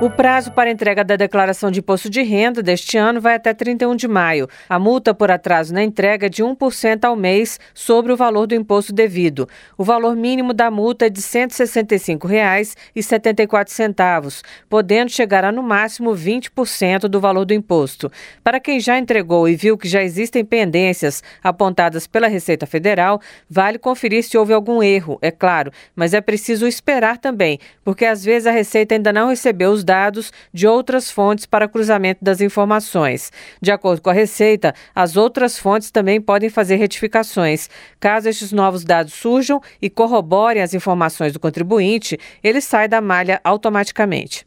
O prazo para entrega da declaração de imposto de renda deste ano vai até 31 de maio. A multa por atraso na entrega é de 1% ao mês sobre o valor do imposto devido. O valor mínimo da multa é de R$ 165,74, podendo chegar a no máximo 20% do valor do imposto. Para quem já entregou e viu que já existem pendências apontadas pela Receita Federal, vale conferir se houve algum erro, é claro, mas é preciso esperar também, porque às vezes a Receita ainda não recebeu os dados de outras fontes para cruzamento das informações. De acordo com a Receita, as outras fontes também podem fazer retificações. Caso estes novos dados surjam e corroborem as informações do contribuinte, ele sai da malha automaticamente.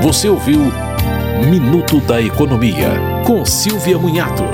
Você ouviu Minuto da Economia, com Silvia Munhato.